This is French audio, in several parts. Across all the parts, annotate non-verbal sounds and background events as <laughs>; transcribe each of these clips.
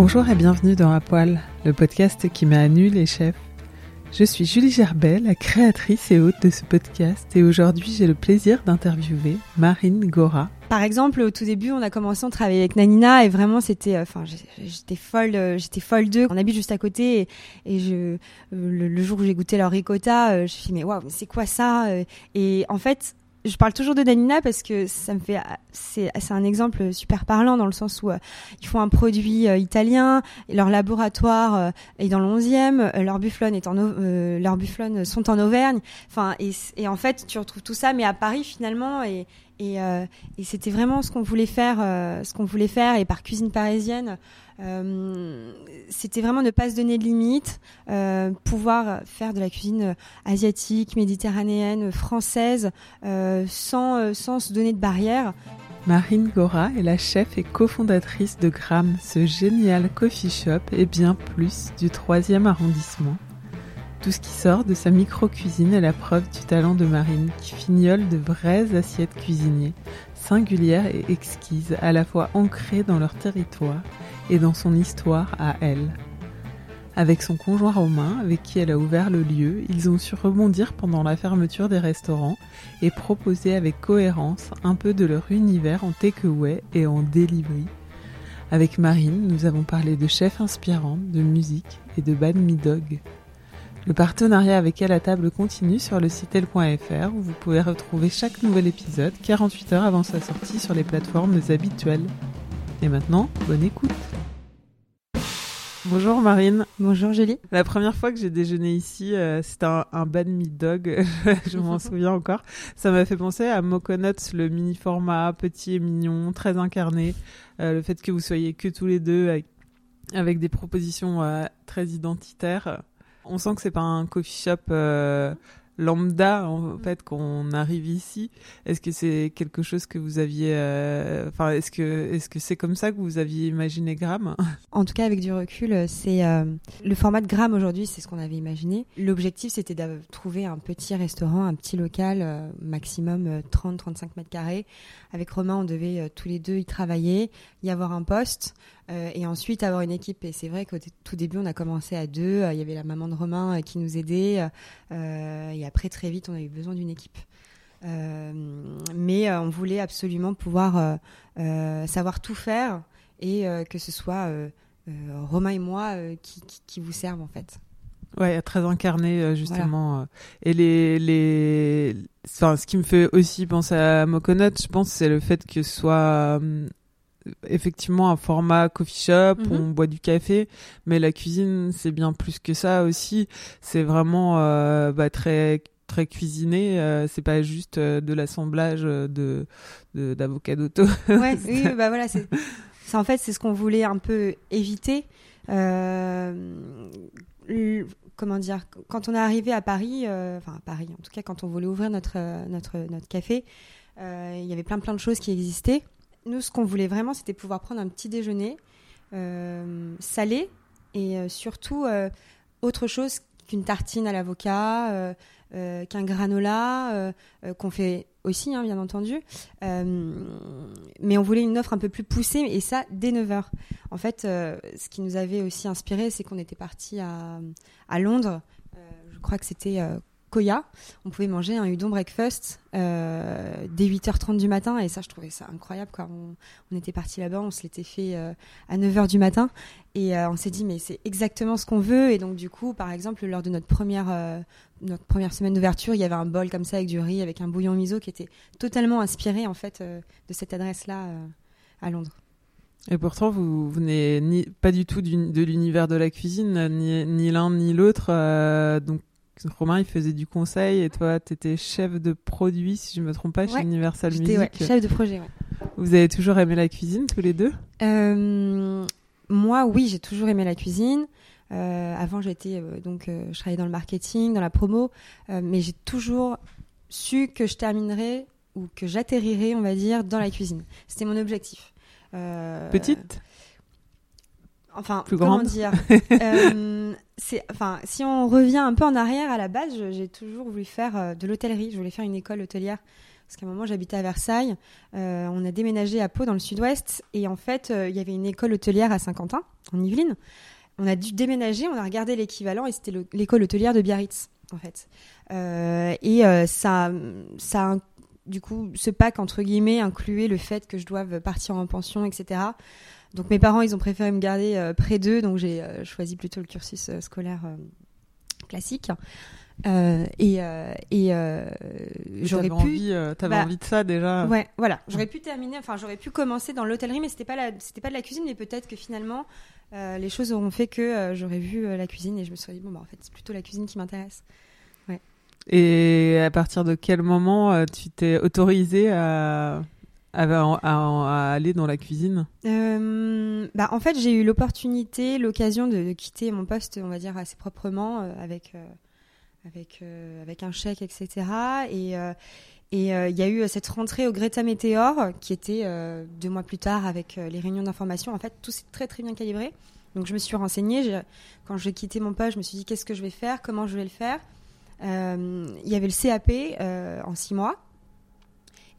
Bonjour et bienvenue dans À le podcast qui met à nu les chefs. Je suis Julie Gerbet, la créatrice et hôte de ce podcast, et aujourd'hui j'ai le plaisir d'interviewer Marine Gora. Par exemple, au tout début, on a commencé à travailler avec Nanina et vraiment c'était, euh, enfin, j'étais folle, euh, j'étais folle d'eux. On habite juste à côté et, je, euh, le, jour où j'ai goûté leur ricotta, je me suis dit mais waouh, c'est quoi ça Et en fait, je parle toujours de Danina parce que ça me fait c'est c'est un exemple super parlant dans le sens où euh, ils font un produit euh, italien, leur laboratoire euh, est dans le 11e, leur bufflon est en leur bufflon sont en Auvergne. Enfin et, et en fait, tu retrouves tout ça mais à Paris finalement et et, euh, et c'était vraiment ce qu'on voulait faire, euh, ce qu'on voulait faire. Et par cuisine parisienne, euh, c'était vraiment ne pas se donner de limites, pouvoir faire de la cuisine asiatique, méditerranéenne, française, sans, sans se donner de barrières. Marine Gora est la chef et cofondatrice de Gram, ce génial coffee shop et bien plus du 3e arrondissement. Tout ce qui sort de sa micro-cuisine est la preuve du talent de Marine, qui fignole de vraies assiettes cuisiniers, singulières et exquises, à la fois ancrées dans leur territoire et dans son histoire à elle. Avec son conjoint Romain, avec qui elle a ouvert le lieu, ils ont su rebondir pendant la fermeture des restaurants et proposer avec cohérence un peu de leur univers en takeaway et en delivery. Avec Marine, nous avons parlé de chefs inspirants, de musique et de bad me dog. Le partenariat avec elle à table continue sur le site elle.fr où vous pouvez retrouver chaque nouvel épisode 48 heures avant sa sortie sur les plateformes habituelles. Et maintenant, bonne écoute. Bonjour Marine. Bonjour Julie. La première fois que j'ai déjeuné ici, euh, c'était un, un bad meat dog, <laughs> je m'en <laughs> souviens encore. Ça m'a fait penser à Moconuts, le mini format petit et mignon, très incarné. Euh, le fait que vous soyez que tous les deux avec, des propositions euh, très identitaires on sent que c'est pas un coffee shop euh, lambda en fait qu'on arrive ici. Est-ce que c'est quelque chose que vous aviez, euh, enfin est-ce que est-ce que c'est comme ça que vous aviez imaginé Gram? En tout cas, avec du recul, c'est euh, le format de Gram aujourd'hui, c'est ce qu'on avait imaginé. L'objectif, c'était de trouver un petit restaurant, un petit local, maximum 30-35 mètres carrés. Avec Romain, on devait tous les deux y travailler, y avoir un poste. Euh, et ensuite avoir une équipe. Et c'est vrai qu'au tout début, on a commencé à deux. Euh, il y avait la maman de Romain euh, qui nous aidait. et après, très vite, on a eu besoin d'une équipe. mais on voulait absolument pouvoir savoir tout faire et que ce soit Romain et moi qui, qui, vous servent en fait. Ouais, très incarné justement. Et les, les, enfin, ce qui me fait aussi penser à Moconut, je pense, c'est le fait que ce soit effectivement un format coffee shop où mhm. on boit du café, mais la cuisine c'est bien plus que ça aussi. C'est vraiment euh, bah, très très cuisiné. Euh, c'est pas juste euh, de l'assemblage de d'avocats d'auto. Ouais, oui, <laughs> bah voilà, c'est en fait c'est ce qu'on voulait un peu éviter. comment dire quand on est arrivé à Paris, enfin à Paris en tout cas quand on voulait ouvrir notre notre notre café, il y avait plein plein de choses qui existaient nous, ce qu'on voulait vraiment, c'était pouvoir prendre un petit déjeuner euh, salé et surtout autre chose qu'une tartine à l'avocat, qu'un granola, qu'on fait aussi, hein, bien entendu. mais on voulait une offre un peu plus poussée, et ça dès 9h. En fait, ce qui nous avait aussi inspiré, c'est qu'on était parti à Londres. je crois que c'était Koya. On pouvait manger un udon breakfast euh, dès 8h30 du matin et ça, je trouvais ça incroyable. On, était parti là-bas, on se l'était fait euh, à 9h du matin et euh, on s'est dit, mais c'est exactement ce qu'on veut. Et donc, du coup, par exemple, lors de notre première, notre première semaine d'ouverture, il y avait un bol comme ça avec du riz, avec un bouillon miso qui était totalement inspiré en fait de cette adresse-là à Londres. Et pourtant, vous venez pas du tout de l'univers de la cuisine, ni, ni l'un ni l'autre. donc, Romain, il faisait du conseil et toi, tu étais chef de produit, si je ne me trompe pas, chez Universal Music. Ouais, chef de projet, ouais. Vous avez toujours aimé la cuisine, tous les deux? Euh, Moi, oui, j'ai toujours aimé la cuisine. Euh, avant, j'étais euh, donc, je travaillais dans le marketing, dans la promo, mais j'ai toujours su que je terminerais ou que j'atterrirais, on va dire, dans la cuisine. C'était mon objectif. Petite? Enfin, comment dire <laughs> euh, enfin, si on revient un peu en arrière, à la base, j'ai toujours voulu faire euh, de l'hôtellerie. Je voulais faire une école hôtelière. Parce qu'à un moment, j'habitais à Versailles. Euh, on a déménagé à Pau, dans le sud-ouest. Et en fait, il y avait une école hôtelière à Saint-Quentin, en Yvelines. On a dû déménager, on a regardé l'équivalent, et c'était l'école hôtelière de Biarritz, en fait. et ça, ça, du coup, ce pack, entre guillemets, incluait le fait que je doive partir en pension, etc. Donc mes parents, ils ont préféré me garder euh, près d'eux, donc j'ai euh, choisi plutôt le cursus euh, scolaire classique. et et j'aurais pu. Envie, t'avais bah, envie de ça déjà. Ouais, voilà. J'aurais pu terminer. Enfin, j'aurais pu commencer dans l'hôtellerie, mais c'était pas la, c'était pas de la cuisine, mais peut-être que finalement, les choses auront fait que j'aurais vu la cuisine et je me serais dit bon bah en fait c'est plutôt la cuisine qui m'intéresse. Ouais. Et à partir de quel moment tu t'es autorisé à à, aller dans la cuisine euh, bah, En fait, j'ai eu l'opportunité, l'occasion de, quitter mon poste, on va dire, assez proprement, euh, avec, euh, avec, avec un chèque, etc. Et il y a eu cette rentrée au Greta Meteor, qui était deux mois plus tard avec les réunions d'information. En fait, tout s'est très très bien calibré. Donc je me suis renseignée. Quand j'ai quitté mon poste, je me suis dit qu'est-ce que je vais faire, comment je vais le faire? Il y avait le CAP en six mois.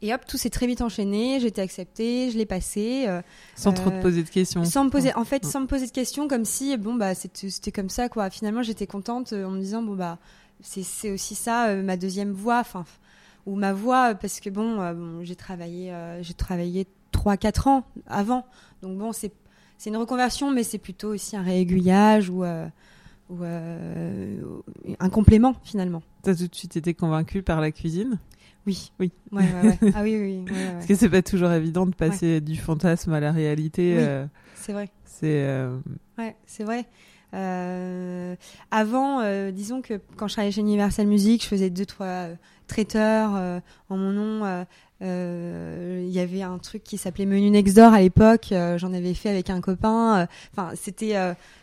Et hop, tout s'est très vite enchaîné. J'étais acceptée, je l'ai passé. Euh, sans trop te euh, poser de questions. Sans me poser, en fait, sans me poser de questions, comme si bon bah c'était comme ça quoi. Finalement, j'étais contente euh, en me disant bon bah c'est aussi ça ma deuxième voix, enfin ou ma voix parce que bon, j'ai travaillé j'ai travaillé trois quatre ans avant. Donc bon c'est une reconversion, mais c'est plutôt aussi un réaiguillage ou ou un complément finalement. T'as tout de suite été convaincue par la cuisine? Oui. Oui. Ouais, ouais, ouais. <laughs> Ah oui, oui. Parce que c'est pas toujours évident de passer du fantasme à la réalité. Oui, euh, c'est vrai. C'est. Euh... Ouais, c'est vrai. Euh, avant, euh, disons que quand je travaillais chez Universal Music, je faisais deux trois euh, traiteurs euh, en mon nom. Il y avait un truc qui s'appelait Menu Next Door à l'époque. J'en avais fait avec un copain. Enfin, c'était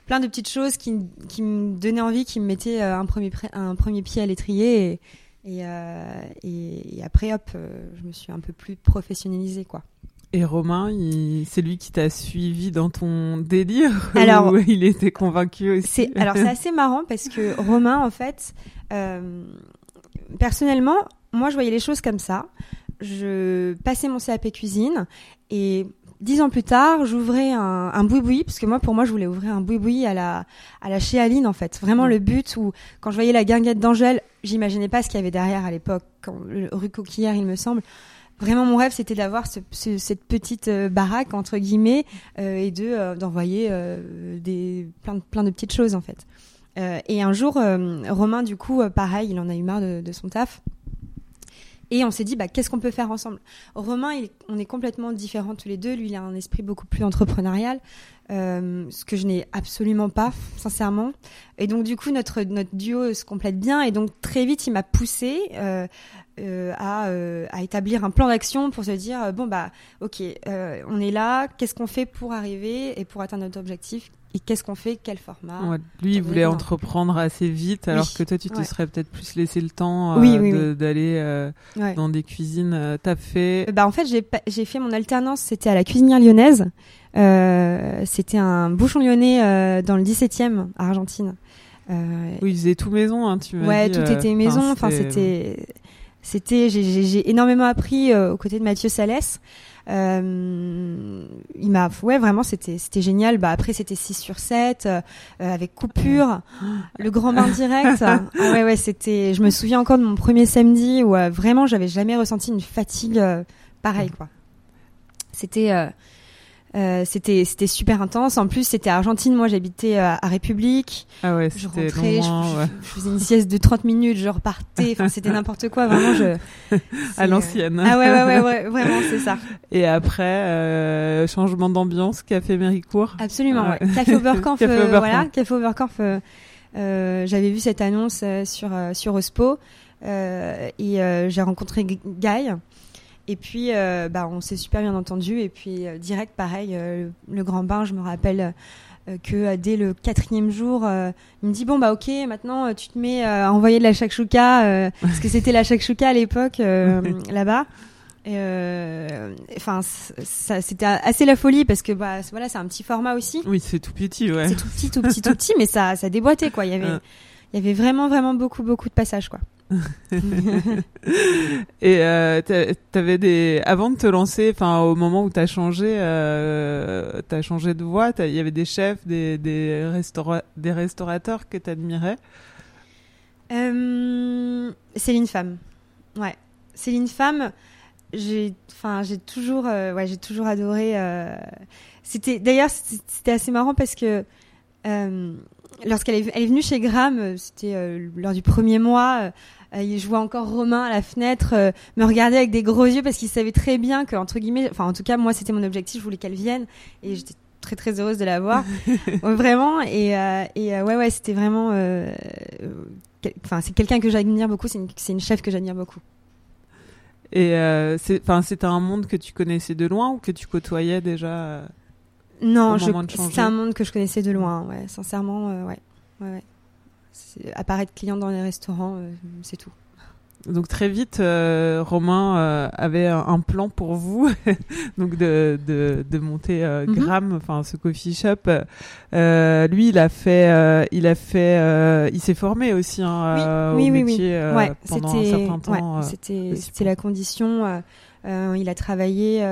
plein de petites choses qui, qui me donnaient envie, qui me mettaient un premier un premier pied à l'étrier. Et, euh, et, et, après, hop, euh, je me suis un peu plus professionnalisée, quoi. Et Romain, c'est lui qui t'a suivi dans ton délire <laughs> alors, ou il était convaincu aussi Alors c'est assez marrant parce que <laughs> Romain, en fait, euh, personnellement, moi je voyais les choses comme ça. Je passais mon CAP cuisine et dix ans plus tard, j'ouvrais un, un boui-boui, parce que moi, pour moi, je voulais ouvrir un boui-boui à la, à la Chéaline, en fait. Vraiment le but où, quand je voyais la guinguette d'Angèle, j'imaginais pas ce qu'il y avait derrière à l'époque, rue Coquillère, il me semble. Vraiment, mon rêve, c'était d'avoir ce, cette petite euh, baraque entre guillemets euh, et de euh, d'envoyer des plein de, plein de petites choses en fait. et un jour, Romain, du coup, pareil, il en a eu marre de, de son taf. Et on s'est dit, bah, qu'est-ce qu'on peut faire ensemble? Romain, on est complètement différents tous les deux. Lui, il a un esprit beaucoup plus entrepreneurial, euh, ce que je n'ai absolument pas, sincèrement. Et donc, du coup, notre, notre duo se complète bien. Et donc, très vite, il m'a poussé euh, euh, à, à, établir un plan d'action pour se dire, bon, bah, ok, on est là, qu'est-ce qu'on fait pour arriver et pour atteindre notre objectif et qu'est-ce qu'on fait, quel format. lui, il voulait entreprendre assez vite, alors que toi, tu te serais peut-être plus laissé le temps euh, d'aller euh, dans des cuisines. Euh, T'as fait Bah en fait, j'ai fait mon alternance, c'était à la cuisinière lyonnaise. C'était un bouchon lyonnais dans le 17e à Argentine. oui, ils faisaient tout maison, hein, tu m'as ouais, dit. tout était maison. Enfin, c'était, c'était, j'ai énormément appris aux côtés de Mathieu Salès. Euh, il m'a, ouais, vraiment, c'était, c'était génial. Bah après, c'était 6 sur 7 euh, avec coupure, <gasps> le grand bain direct. ah <laughs> ouais, ouais, c'était. Je me souviens encore de mon premier samedi où euh, vraiment, j'avais jamais ressenti une fatigue pareille, quoi. C'était euh, c'était c'était super intense. En plus, c'était Argentine. Moi, j'habitais euh, à République. Ah ouais, je rentrais, je, faisais une sieste de 30 minutes, je repartais. Enfin, c'était <laughs> n'importe quoi. Vraiment, je. À l'ancienne. Ah ouais, ouais, ouais, <laughs> vraiment, c'est ça. Et après, euh, changement d'ambiance, café Méricourt. Absolument. Ah ouais. Café Oberkampf, <laughs> café Oberkampf. voilà, café Oberkampf. J'avais vu cette annonce sur sur Ospo et j'ai rencontré Guy et puis, euh, bah, on s'est super bien entendu. Et puis, euh, direct, pareil, euh, le grand bain, je me rappelle que dès le quatrième jour, il me dit bon bah ok, maintenant tu te mets à envoyer de la shakshuka <laughs> parce que c'était la shakshuka à l'époque là-bas. Enfin, c'était assez la folie parce que bah voilà, c'est un petit format aussi. Oui, c'est tout petit, ouais. C'est tout petit, tout petit, tout petit, mais ça ça déboîtait quoi. Il y avait <laughs> il y avait vraiment vraiment beaucoup beaucoup de passages quoi. Et euh, t'avais des avant de te lancer, enfin au moment où t'as changé, euh, t'as changé de voie, il y avait des chefs, des des, des restaurateurs que t'admirais? Euh, Céline Femme, ouais, Céline Femme. J'ai, enfin, j'ai toujours, euh, ouais, j'ai toujours adoré. C'était, d'ailleurs, c'était assez marrant parce que lorsqu'elle est, venue chez Gram, c'était lors du premier mois, euh, je vois encore Romain à la fenêtre euh, me regarder avec des gros yeux parce qu'il savait très bien que entre guillemets, enfin en tout cas moi c'était mon objectif, je voulais qu'elle vienne. Et j'étais très très heureuse de la voir. <laughs> Vraiment. Et, euh, et ouais ouais c'était vraiment enfin c'est quelqu'un que j'admire beaucoup c'est une, une chef que j'admire beaucoup. Et c'est enfin c'était un monde que tu connaissais de loin ou que tu côtoyais déjà non c'est un monde que je connaissais de loin ouais sincèrement ouais ouais, ouais apparaître client dans les restaurants, euh, c'est tout. Donc très vite, euh, Romain euh, avait un plan pour vous, <laughs> donc de, de, de monter euh, mhm. Gram, enfin ce coffee shop. lui, il a fait, il a fait, il s'est formé aussi hein, oui, au oui, métier oui, pendant un certain temps. c'était la condition. Il a travaillé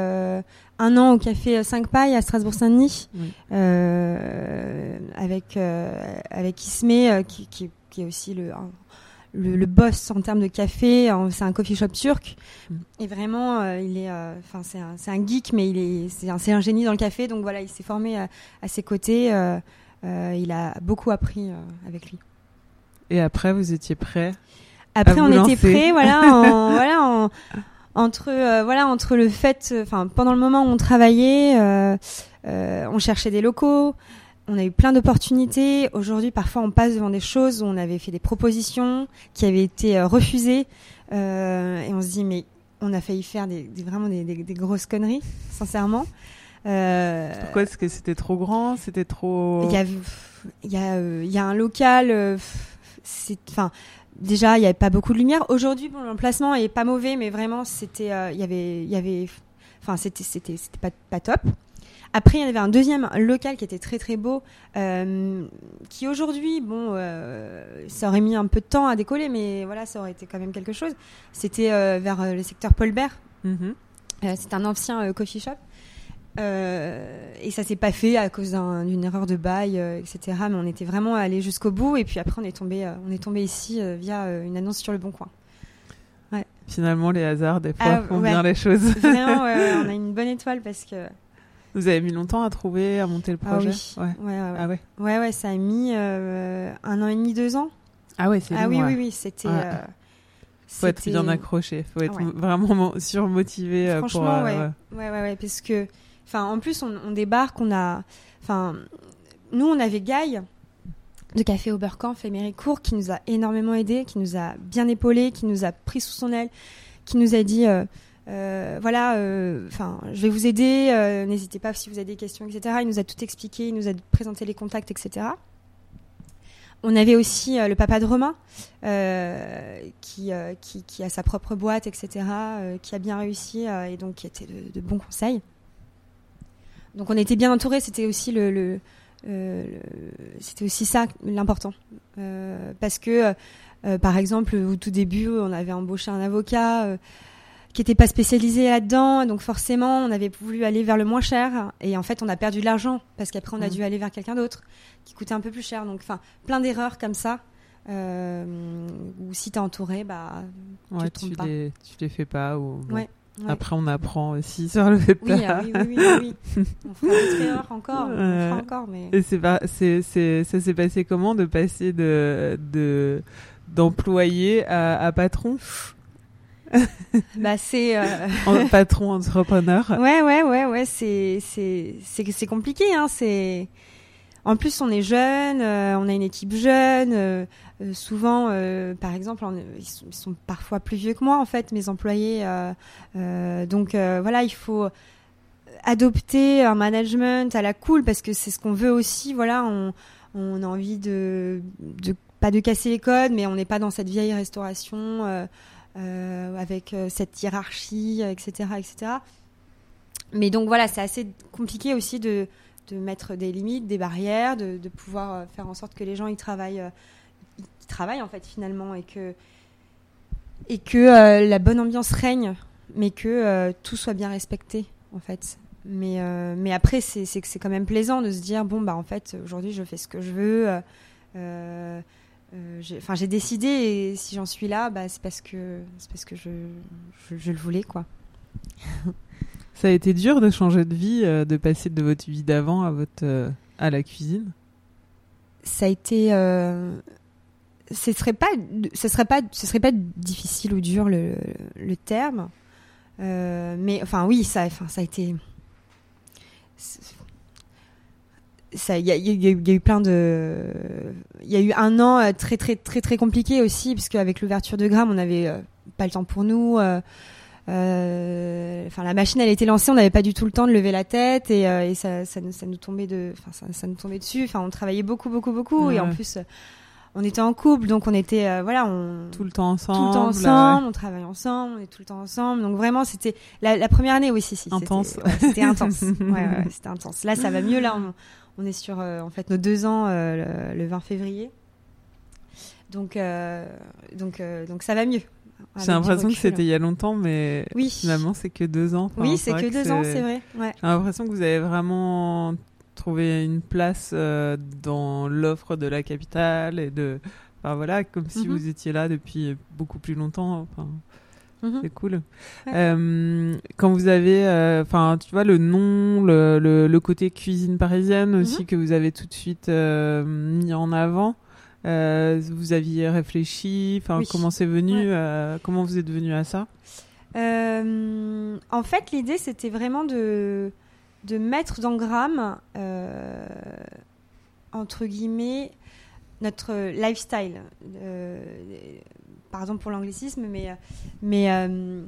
un an au café 5 Pailles à Strasbourg-Saint-Denis euh, avec euh, avec Ismé euh, qui, qui, qui, est aussi le, le, le boss en termes de café. C'est un coffee shop turc mm. et vraiment il est enfin c'est un, un geek mais il est c'est un, un génie dans le café donc voilà il s'est formé à, à, ses côtés. il a beaucoup appris avec lui. Et après vous étiez prêt après, on était prêt, voilà, en, <laughs> voilà, en, entre euh, voilà entre le fait enfin pendant le moment où on travaillait euh, euh, on cherchait des locaux on a eu plein d'opportunités. Aujourd'hui parfois on passe devant des choses où on avait fait des propositions qui avaient été refusées et on se dit mais on a failli faire des, vraiment des, des, grosses conneries sincèrement. Pourquoi est-ce que c'était trop grand c'était trop il y a il y a il y a un local c'est enfin déjà il n'y avait pas beaucoup de lumière. Aujourd'hui, bon, l'emplacement est pas mauvais, mais vraiment c'était, euh, il y avait, il y avait, enfin c'était, c'était, c'était pas, pas top. Après, il y avait un deuxième local qui était très très beau, euh, qui aujourd'hui, bon, euh, ça aurait mis un peu de temps à décoller, mais voilà, ça aurait été quand même quelque chose. C'était euh, vers le secteur Paul Bert. Mm-hmm. c'est un ancien coffee shop. Euh, et ça s'est pas fait à cause d'une erreur de bail, euh, etc. Mais on était vraiment allé jusqu'au bout. Et puis après, on est tombé, euh, on est tombé ici via une annonce sur le Bon Coin. Ouais. Finalement, les hasards des fois ah, font bien les choses. <laughs> Vraiment, ouais, on a <laughs> une bonne étoile parce que. Vous avez mis longtemps à trouver, à monter le ah projet. Ah oui. Ouais. Ah ouais. Ouais, ouais, ça a mis un an et demi, deux ans. Ah ouais, c'est. Ah oui, oui, oui, c'était. faut être bien accroché, faut être vraiment surmotivé pour. Franchement, ouais. ouais, ouais, ouais, parce que En plus, on, débarque, on a. Enfin, nous, on avait Gaï de Café Oberkampf et qui nous a énormément aidé, qui nous a bien épaulé, qui nous a pris sous son aile, qui nous a dit. Euh, euh, voilà, euh, enfin, je vais vous aider. N'hésitez pas si vous avez des questions, etc. Il nous a tout expliqué, il nous a présenté les contacts, etc. On avait aussi le papa de Romain, qui, qui, a sa propre boîte, etc., qui a bien réussi et donc qui était de bons conseils. Donc on était bien entouré. C'était aussi le, le, euh, le- c'était aussi ça l'important, Euh, parce que euh, par exemple au tout début on avait embauché un avocat. qui n'était pas spécialisé là-dedans, donc forcément on avait voulu aller vers le moins cher, et en fait on a perdu de l'argent parce qu'après on a Mhm. dû aller vers quelqu'un d'autre qui coûtait un peu plus cher. Donc enfin plein d'erreurs comme ça, où si t'es entouré, bah Ouais, te tu pas. les, tu les fais pas. Ou. Ouais, ouais. Après, on apprend aussi <laughs> sur le fait oui, ah oui, oui, oui, oui. on fera erreurs <laughs> encore, on fera encore, mais Et c'est pas, c'est, c'est, ça s'est passé comment de passer de, de, d'employé à, à patron, <laughs> bah c'est. euh, En- patron entrepreneur. Ouais, ouais, ouais, ouais, c'est c'est c'est c'est compliqué, hein. C'est en plus on est jeune, euh, on a une équipe jeune. Euh, souvent, euh, par exemple, ils, sont, parfois plus vieux que moi en fait, mes employés. euh, donc voilà, il faut adopter un management à la cool parce que c'est ce qu'on veut aussi. Voilà, on a envie de pas de casser les codes, mais on n'est pas dans cette vieille restauration. avec cette hiérarchie, etc., etc. Mais donc voilà, c'est assez compliqué aussi de, mettre des limites, des barrières, de, pouvoir faire en sorte que les gens ils travaillent, travaillent en fait finalement et que et que euh, la bonne ambiance règne, mais que euh, tout soit bien respecté en fait. Mais euh, mais après c'est c'est que c'est quand même plaisant de se dire bon bah en fait aujourd'hui je fais ce que je veux. Enfin, j'ai décidé et si j'en suis là, bah, c'est parce que c'est parce que je, je, je le voulais quoi. <laughs> Ça a été dur de changer de vie, de passer de votre vie d'avant à votre, à la cuisine? Ça a été, euh, ce serait pas, ce serait pas, ce serait pas difficile ou dur le, le terme, Euh, mais enfin oui, ça, enfin ça a été, ça, il y a, y eu- il y a eu plein de, il y a eu un an euh, très très très très compliqué aussi, parce qu'avec l'ouverture de Gramme, on n'avait euh, pas le temps pour nous. euh, Enfin, la machine, elle était lancée, on n'avait pas du tout le temps de lever la tête et, et ça, ça, nous- ça nous tombait de, ça, ça nous tombait dessus. Enfin, on travaillait beaucoup, beaucoup, beaucoup et en plus, on était en couple, donc on était, euh, voilà, on Tout le temps tout ensemble. le temps ensemble, on travaille ensemble, on est tout le temps ensemble. Donc vraiment, c'était la, la première année, oui, si, si, c'était- Intense. ouais, C'était intense. Ouais, ouais, c'était intense. Là, ça va mieux. Là, on, on est sur, euh, en fait, nos deux ans euh, le, le 20 février. Donc, euh, donc, euh, donc, ça va mieux. J'ai l'impression que c'était il y a longtemps, mais Oui. finalement, c'est que deux ans. Enfin, oui, c'est que deux ans, c'est vrai. Ouais. J'ai l'impression que vous avez vraiment trouvé une place euh, dans l'offre de la capitale et de. Enfin voilà, comme si Mhm. vous étiez là depuis beaucoup plus longtemps. Enfin, Mhm. c'est cool. Ouais. Euh, quand vous avez, euh, enfin, tu vois, le nom, le, le, le côté cuisine parisienne aussi Mhm. que vous avez tout de suite mis en avant. vous aviez réfléchi, enfin Oui. comment c'est venu, Ouais. comment vous êtes venu à ça? En fait, l'idée, c'était vraiment de, de mettre dans Gramme, euh, entre guillemets, notre lifestyle. Euh, pardon pour l'anglicisme, mais, mais euh,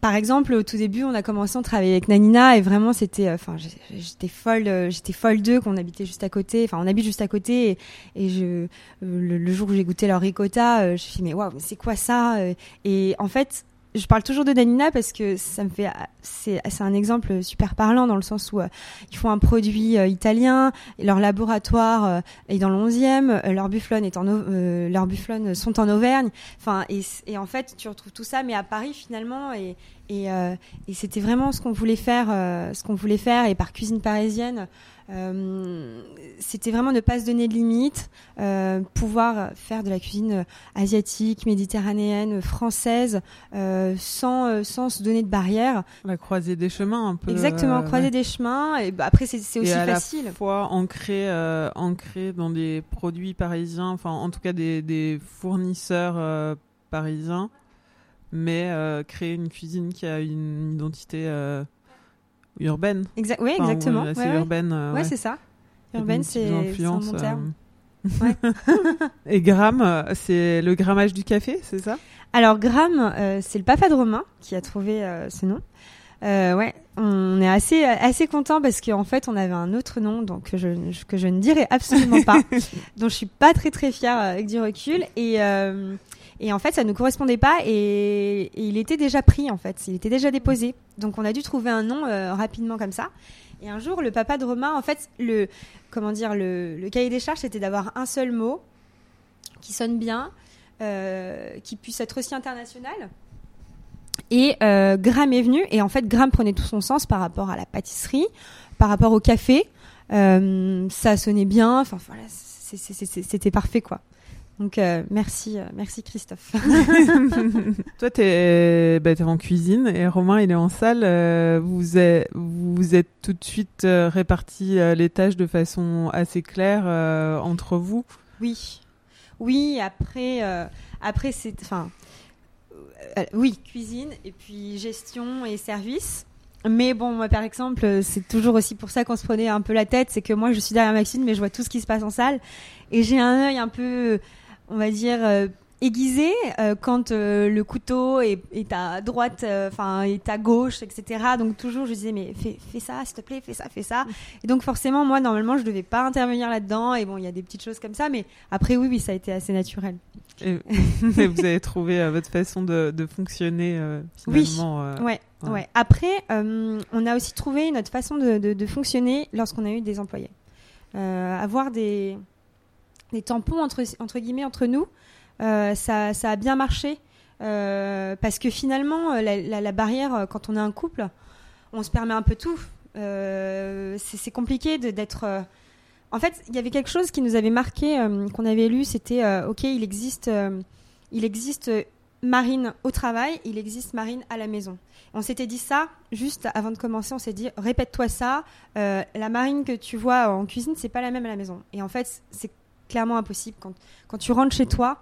par exemple, au tout début, on a commencé, on travaillait avec Nanina et vraiment, c'était, enfin, j'étais folle, j'étais folle d'eux, qu'on habitait juste à côté, enfin, on habite juste à côté et, je, le, jour où j'ai goûté leur ricotta, je me suis dit, mais waouh, c'est quoi ça Et en fait, je parle toujours de Nanina parce que ça me fait, c'est, c'est un exemple super parlant dans le sens où euh, ils font un produit euh, italien, leur laboratoire euh, est dans le 11e, euh, leur bufflone est en, leurs bufflones sont en Auvergne. Enfin, et, et en fait, tu retrouves tout ça, mais à Paris finalement, et, et, euh, et c'était vraiment ce qu'on voulait faire, euh, ce qu'on voulait faire, et par cuisine parisienne. euh, c'était vraiment ne pas se donner de limites, euh, pouvoir faire de la cuisine asiatique, méditerranéenne, française, euh, sans, sans se donner de barrières. La croisée des chemins, un peu. Exactement, croiser ouais. des chemins. Et bah, après, c'est aussi à facile. la fois ancré, euh, ancré dans des produits parisiens, enfin en tout cas des, des fournisseurs euh, parisiens, mais euh, créer une cuisine qui a une identité euh, urbaine. Exact, oui, Enfin, exactement. assez ouais, urbaine. euh, Ouais, ouais. c'est ça. Urbaine, c'est un bon terme. Ouais. <laughs> Et gramme, c'est le grammage du café, c'est ça? Alors, Gramme, euh, c'est le papa de Romain qui a trouvé euh, ce nom. Euh, ouais, on est assez assez content parce qu'en fait, on avait un autre nom donc que je que je ne dirai absolument pas, <laughs> dont je suis pas très très fière avec du recul et et en fait, ça ne correspondait pas et, il était déjà pris en fait, il était déjà déposé. Donc, on a dû trouver un nom euh, rapidement comme ça. Et un jour, le papa de Romain, en fait, le comment dire, le, cahier des charges, c'était d'avoir un seul mot qui sonne bien, euh, qui puisse être aussi international. Et euh, Gram est venu, et en fait, Gram prenait tout son sens par rapport à la pâtisserie, par rapport au café. Euh, ça sonnait bien, enfin voilà, c'était parfait quoi. Donc euh, merci, euh, merci Christophe. <laughs> Toi, t'es bah, t'es en cuisine et Romain, il est en salle. euh, vous êtes, vous êtes tout de suite répartis les tâches de façon assez claire entre vous. Oui, oui. Après, après c'est, enfin, oui, cuisine et puis gestion et service. Mais bon, moi par exemple, c'est toujours aussi pour ça qu'on se prenait un peu la tête, c'est que moi je suis derrière Maxime, mais je vois tout ce qui se passe en salle et j'ai un œil un peu, on va dire. euh, aiguisé euh, quand euh, le couteau est, est à droite, euh, enfin est à gauche, etc. Donc toujours je disais mais fais, fais ça s'il te plaît, fais ça, fais ça. Et donc forcément moi normalement je devais pas intervenir là-dedans et bon il y a des petites choses comme ça, mais après oui oui ça a été assez naturel. Et, et vous avez trouvé votre façon de, de fonctionner Oui. finalement. euh, Ouais, Ouais. ouais. Après, on a aussi trouvé notre façon de, de- de fonctionner lorsqu'on a eu des employés. Avoir des, des tampons entre, entre guillemets entre nous, euh, ça, ça a bien marché euh, parce que finalement, euh, la, barrière quand on a un couple, on se permet un peu tout. C'est compliqué d'être. En fait, il y avait quelque chose qui nous avait marqué, qu'on avait lu, c'était ok, il existe, il existe Marine au travail, il existe Marine à la maison. On s'était dit ça juste avant de commencer. On s'est dit répète-toi ça. la Marine que tu vois en cuisine, c'est pas la même à la maison. Et en fait, c'est clairement impossible. Quand, quand tu rentres chez toi,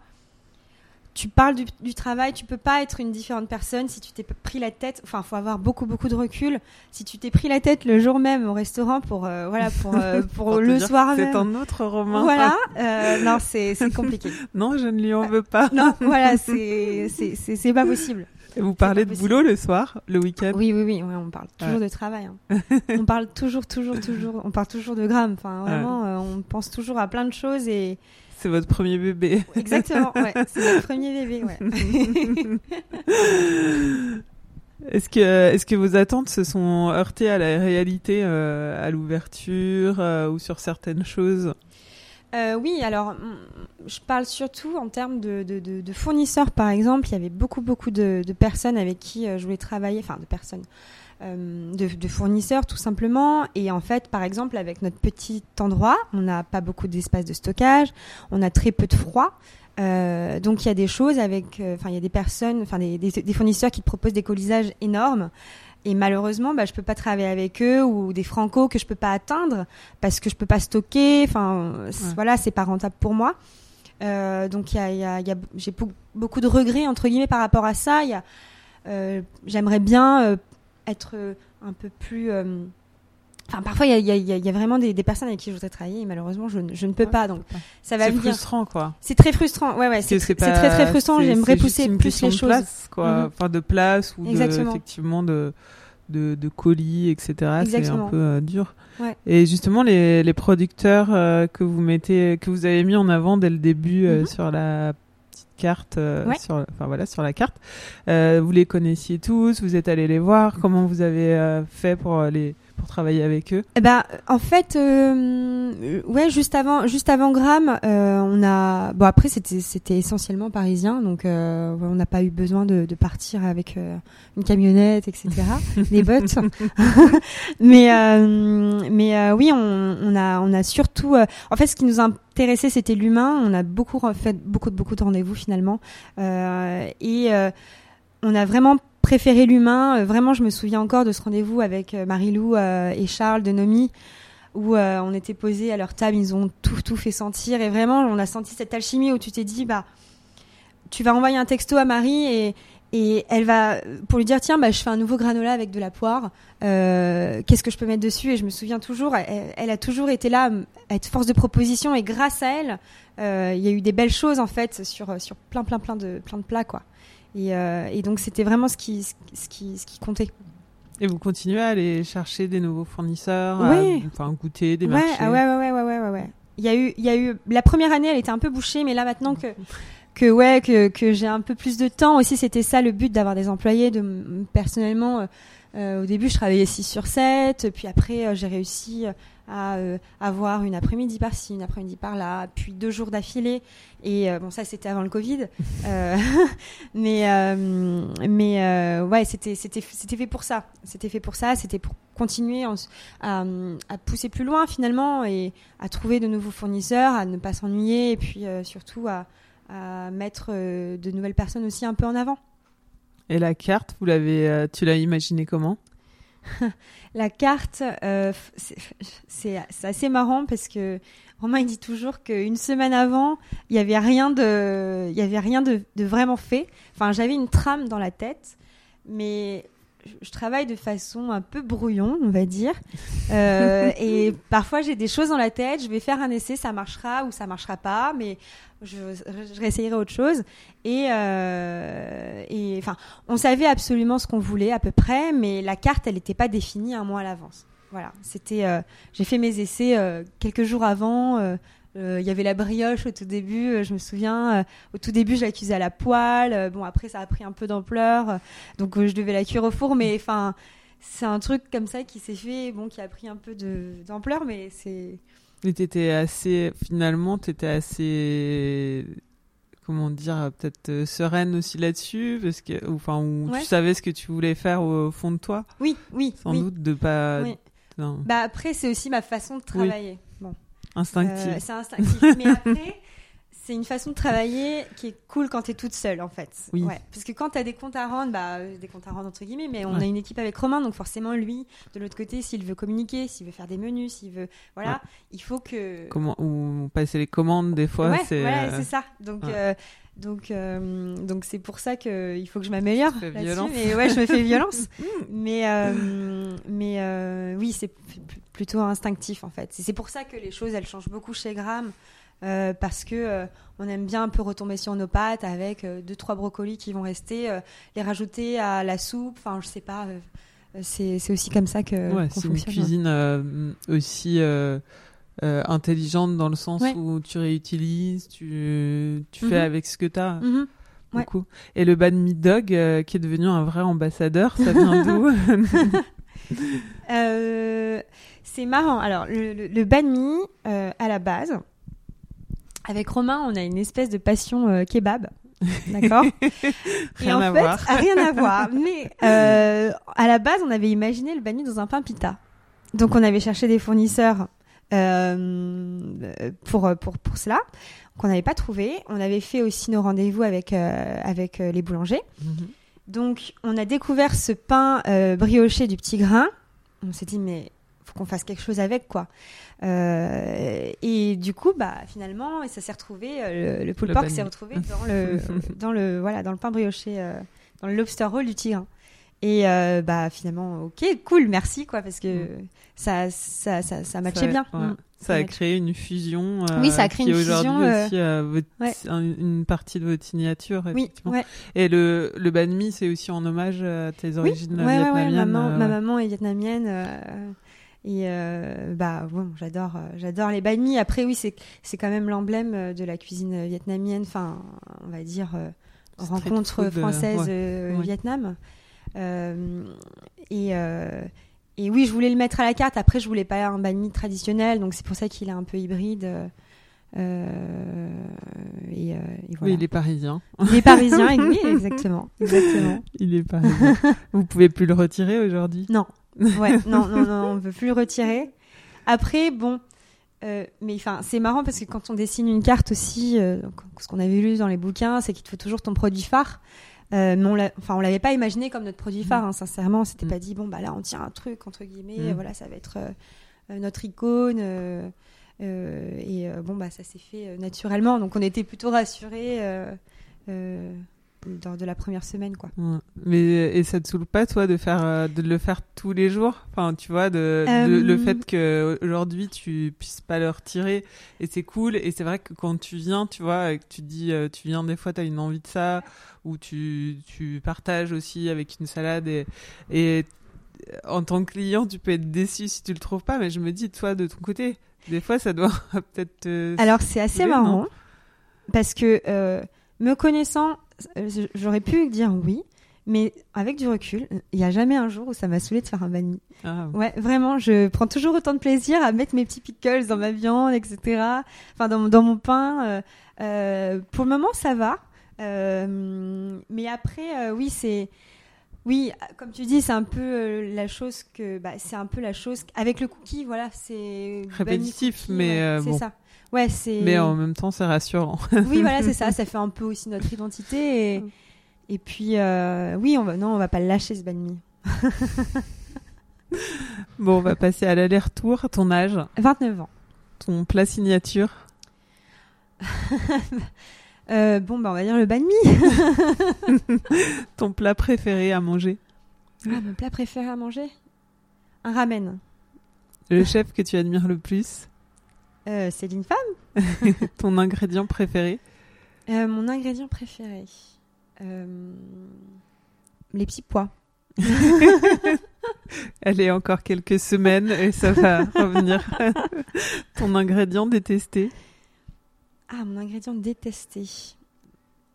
tu parles du, du travail. Tu peux pas être une différente personne si tu t'es pris la tête. Enfin, faut avoir beaucoup beaucoup de recul. Si tu t'es pris la tête le jour même au restaurant pour euh, voilà pour euh, <laughs> pour, le soir même. C'est un autre Romain. Voilà, euh, non, c'est compliqué. <laughs> Non, je ne lui en veux pas. Non, voilà, <laughs> c'est c'est c'est pas possible. Vous parlez de possible. boulot le soir, le week-end. Oui, oui, oui, on parle toujours Ouais. de travail. hein. <laughs> on parle toujours, toujours, toujours. On parle toujours de grammes. Enfin, vraiment, euh, on pense toujours à plein de choses et C'est votre premier bébé. exactement. Ouais, <laughs> c'est notre premier bébé. Ouais. <laughs> Est-ce que, est-ce que vos attentes se sont heurtées à la réalité, euh, à l'ouverture euh, ou sur certaines choses? Euh, oui, alors, mm, je parle surtout en termes de, de, de- de fournisseurs, par exemple. Il y avait beaucoup, beaucoup de, personnes avec qui euh, je voulais travailler, enfin, de personnes, euh, de, fournisseurs, tout simplement. Et en fait, par exemple, avec notre petit endroit, on n'a pas beaucoup d'espace de stockage, on a très peu de froid. Euh, donc, il y a des choses avec, euh, enfin, il y a des personnes, enfin, des, des, des fournisseurs qui proposent des colisages énormes. Et malheureusement, bah, je peux pas travailler avec eux ou des francos que je peux pas atteindre parce que je peux pas stocker. Enfin, Ouais. voilà, c'est pas rentable pour moi. Euh, donc il y a, il y a- y a- j'ai beau- beaucoup de regrets entre guillemets par rapport à ça. Il y a, euh, j'aimerais bien euh, être euh, un peu plus. Enfin, parfois il y a, y y vraiment des, des personnes avec qui je voudrais travailler et malheureusement je, ne- je ne peux pas. Donc ça va C'est frustrant, quoi. C'est très frustrant. Ouais, ouais. C'est pas- très très frustrant. J'aimerais pousser une plus les de choses. Place, quoi. Mhm. Enfin, de place ou de, effectivement de, de, de colis, etc. C'est un peu euh, dur. Ouais. Et justement, les, les producteurs euh, que vous mettez, que vous avez mis en avant dès le début euh, Mhm. sur la petite carte, euh, Ouais. sur, enfin voilà, sur la carte, euh, vous les connaissiez tous, vous êtes allés les voir. Comment vous avez euh, fait pour les pour travailler avec eux Eh ben, en fait, euh, euh, ouais, juste avant, juste avant Gram, euh, on a, bon après c'était c'était essentiellement parisien, donc euh, on n'a pas eu besoin de, de partir avec une camionnette, etc. des <laughs> bottes. <laughs> mais mais oui, on, on a on a surtout, en fait, ce qui nous intéressait, c'était l'humain. On a beaucoup fait beaucoup de beaucoup de rendez-vous finalement, et on a vraiment préféré l'humain. Euh, Vraiment, je me souviens encore de ce rendez-vous avec euh, Marie-Lou euh, et Charles de Nomi, où on était posés à leur table, ils ont tout, tout fait sentir. Et vraiment, on a senti cette alchimie où tu t'es dit, bah, tu vas envoyer un texto à Marie et, et elle va, pour lui dire, tiens, bah, je fais un nouveau granola avec de la poire. Qu'est-ce que je peux mettre dessus? Et je me souviens toujours, elle, a toujours été là, à être force de proposition. Et grâce à elle, il y a eu des belles choses en fait sur sur plein plein plein de plein de plats quoi. Et, euh, et donc c'était vraiment ce qui ce qui ce qui comptait. Et vous continuez à aller chercher des nouveaux fournisseurs, Ouais. à, enfin goûter des Ouais, marchés. ah ouais, ouais, ouais, ouais, ouais, ouais, ouais. Il y a eu, il y a eu, la première année, elle était un peu bouchée, mais là maintenant que, <laughs> que ouais, que, que j'ai un peu plus de temps aussi, c'était ça le but d'avoir des employés, de personnellement euh, au début, je travaillais 6 sur 7, puis après, j'ai réussi à avoir une après-midi par-ci, une après-midi par-là, puis deux jours d'affilée. Et bon, ça, c'était avant le Covid. <laughs> mais mais ouais, c'était c'était c'était fait pour ça. C'était fait pour ça. C'était pour continuer à, à, pousser plus loin finalement et à trouver de nouveaux fournisseurs, à ne pas s'ennuyer et puis surtout à à mettre euh, de nouvelles personnes aussi un peu en avant. Et la carte, vous l'avez, euh, tu l'as imaginé comment? <laughs> La carte, euh, c'est assez marrant parce que Romain il dit toujours qu'une semaine avant, il n'y avait rien de, il y avait rien de, de vraiment fait. Enfin, j'avais une trame dans la tête, mais je travaille de façon un peu brouillon, on va dire. Euh, <laughs> et parfois, j'ai des choses dans la tête. Je vais faire un essai, ça marchera ou ça marchera pas, mais je, je réessayerai autre chose. Et, euh, et enfin, on savait absolument ce qu'on voulait à peu près, mais la carte, elle n'était pas définie un mois à l'avance. Voilà, c'était. Euh, j'ai fait mes essais euh, quelques jours avant. Euh, il y avait la brioche au tout début, euh, je me souviens. Euh, au tout début, je l'accusais à la poêle. bon, après, ça a pris un peu d'ampleur, donc je devais la cuire au four. Mais enfin, c'est un truc comme ça qui s'est fait, bon, qui a pris un peu d'ampleur, mais c'est. Et t'étais assez, finalement, t'étais assez, comment dire, peut-être sereine aussi là-dessus, parce que, enfin, où tu savais ce que tu voulais faire au fond de toi. Oui, oui. Sans doute de pas. Bah après, c'est aussi ma façon de travailler. Instinctif. Euh, c'est instinctif. Mais après, <laughs> c'est une façon de travailler qui est cool quand tu es toute seule, en fait. Oui. Ouais. Parce que quand tu as des comptes à rendre, bah, euh, des comptes à rendre entre guillemets, mais on a une équipe avec Romain, donc forcément, lui, de l'autre côté, s'il veut communiquer, s'il veut faire des menus, s'il veut. Voilà, il faut que. Comment, ou passer les commandes, des fois. Ouais, c'est ouais, c'est ça. Donc. donc, donc c'est pour ça qu'il faut que je m'améliore. Mais ouais, je me fais violence. <laughs> mais mais oui, c'est plutôt instinctif en fait. C'est pour ça que les choses elles changent beaucoup chez Gram. Euh, parce que euh, on aime bien un peu retomber sur nos pattes avec euh, deux trois brocolis qui vont rester, les rajouter à la soupe. Enfin, je sais pas. c'est aussi comme ça que. Ouais, c'est une cuisine aussi intelligente dans le sens où tu réutilises, tu, tu fais mhm. avec ce que tu as. Mhm. Beaucoup. Et le mi dog qui est devenu un vrai ambassadeur, ça vient <laughs> d'où? C'est marrant. Alors, le, le, banh mi, euh, à la base, avec Romain, on a une espèce de passion euh, kebab. D'accord? <laughs> Rien à voir. <laughs> Rien à voir. Mais euh, à la base, on avait imaginé le banh mi dans un pain pita. Donc, on avait cherché des fournisseurs pour, pour, pour cela qu'on n'avait pas trouvé. On avait fait aussi nos rendez-vous avec, avec les boulangers. Mhm. Donc, on a découvert ce pain brioché du petit grain. On s'est dit, mais qu'on fasse quelque chose avec quoi. Euh, et du coup, bah finalement, ça s'est retrouvé, euh, le, le s'est retrouvé dans le <laughs> dans le voilà dans le pain brioché, euh, dans le lobster roll du tigre. Et bah finalement, ok, cool, merci quoi, parce que mm. ça ça ça, ça matchait bien. Mm. Ça, a créé une fusion. oui, ça a créé une fusion. Aussi, une partie de votre signature. Oui, Et le, le banh mi, c'est aussi en hommage à tes origines oui, vietnamiennes. Maman, ma maman est vietnamienne. Et euh, bah bon, j'adore, euh, j'adore les banh mi. Après oui, c'est c'est quand même l'emblème euh, de la cuisine vietnamienne. Enfin, on va dire rencontre française Vietnam. Et et oui, je voulais le mettre à la carte. Après, je voulais pas un banh mi traditionnel, donc c'est pour ça qu'il est un peu hybride. Euh, et, et, voilà. Oui, il est parisien. Il est parisien, oui, exactement, <laughs> exactement. Il est parisien. Vous pouvez plus le retirer aujourd'hui? Non, Ouais, non, non, non, on ne peut plus le retirer. Après, bon, euh, mais enfin, c'est marrant parce que quand on dessine une carte aussi, euh, ce qu'on avait lu dans les bouquins, c'est qu'il te faut toujours ton produit phare. Euh, mais on enfin, on l'avait pas imaginé comme notre produit phare, hein, sincèrement. On s'était mm. pas dit, bon, bah là, on tient un truc, entre guillemets, mm. voilà, ça va être notre icône. et bon, bah, ça s'est fait naturellement. Donc, on était plutôt rassurés de la première semaine quoi. Mais et ça te saoule pas toi de faire euh, de le faire tous les jours? Enfin, tu vois de, le euh, fait que aujourd'hui tu puisses pas le retirer et c'est cool et c'est vrai que quand tu viens, tu vois, que tu dis euh, tu viens des fois tu as une envie de ça ou tu tu partages aussi avec une salade et et en tant que client, tu peux être déçu si tu le trouves pas mais je me dis toi de ton côté, des fois ça doit <laughs> peut-être Alors c'est assez marrant parce que me connaissant, j'aurais pu dire oui, Mais avec du recul, il n'y a jamais un jour où ça m'a saoulé de faire un banh. Ah, Ouais, vraiment, je prends toujours autant de plaisir à mettre mes petits pickles dans ma viande, etc. Enfin, dans, mon- dans mon pain. euh, euh, pour le moment, ça va. Euh, mais après, euh, oui, c'est. Oui, comme tu dis, c'est un peu euh, la chose que. Bah, c'est un peu la chose. Avec le cookie, voilà, c'est. Répétitif, cookie, mais, ouais, euh, c'est bon. ça. Ouais, c'est. Mais en même temps, c'est rassurant. <laughs> Oui, voilà, c'est ça. <laughs> Ça fait un peu aussi notre identité. Et, et puis, euh, oui, on va, non, on va pas le lâcher, ce banh mi. <laughs> Bon, on va passer à l'aller-retour. Ton âge, 29 ans. ton plat signature? Euh, bon, bah, on va dire le banh mi. Ton plat préféré à manger? Ah, mon plat préféré à manger? Un ramen. Le chef que tu admires le plus? Euh, Céline Femme. <laughs> Ton ingrédient préféré Euh, mon ingrédient préféré Euh, Les petits pois. <laughs> Allez, encore quelques semaines et ça va revenir. <laughs> Ton ingrédient détesté Ah, mon ingrédient détesté.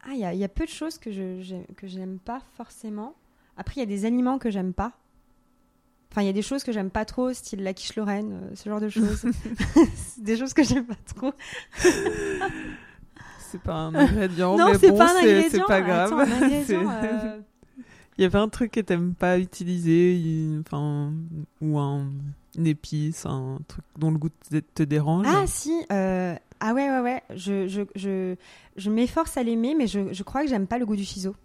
Ah, il y a, il y a peu de choses que je que j'aime pas forcément. Après, il y a des aliments que j'aime pas. Enfin, il y a des choses que j'aime pas trop, style la quiche Lorraine, euh, ce genre de <laughs> choses. <laughs> Des choses que j'aime pas trop. <laughs> C'est pas un ingrédient, non, mais c'est bon, pas un c'est ingrédient. c'est pas grave. Attends, euh, Il y avait un truc que t'aimes pas utiliser, une- enfin, ou un, une épice, un truc dont le goût te, te dérange. Ah si, euh, ah ouais ouais ouais, je je je, je m'efforce à l'aimer, mais je, je crois que j'aime pas le goût du ciseau.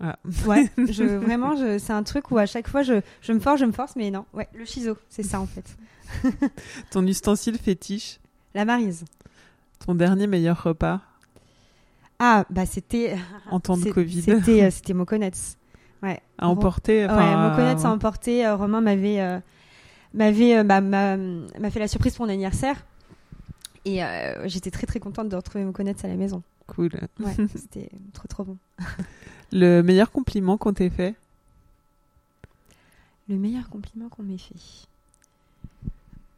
Ah. <laughs> Ouais, je vraiment, je, c'est un truc où à chaque fois je, je me force, je me force, mais non, ouais, le ciseau, c'est ça en fait. <laughs> Ton ustensile fétiche, La marise. ton dernier meilleur repas Ah bah c'était en temps de Covid C'était euh, c'était <laughs> Mokonets. Ouais. à emporter. Ouais, Mokonets à- à emporter. euh, Romain m'avait euh, m'avait euh, bah, m'a m'a fait la surprise pour mon anniversaire. Et euh, j'étais très très contente de retrouver Mokonets à la maison. Cool. Ouais, c'était trop trop bon. Le meilleur compliment qu'on t'ait fait Le meilleur compliment qu'on m'ait fait.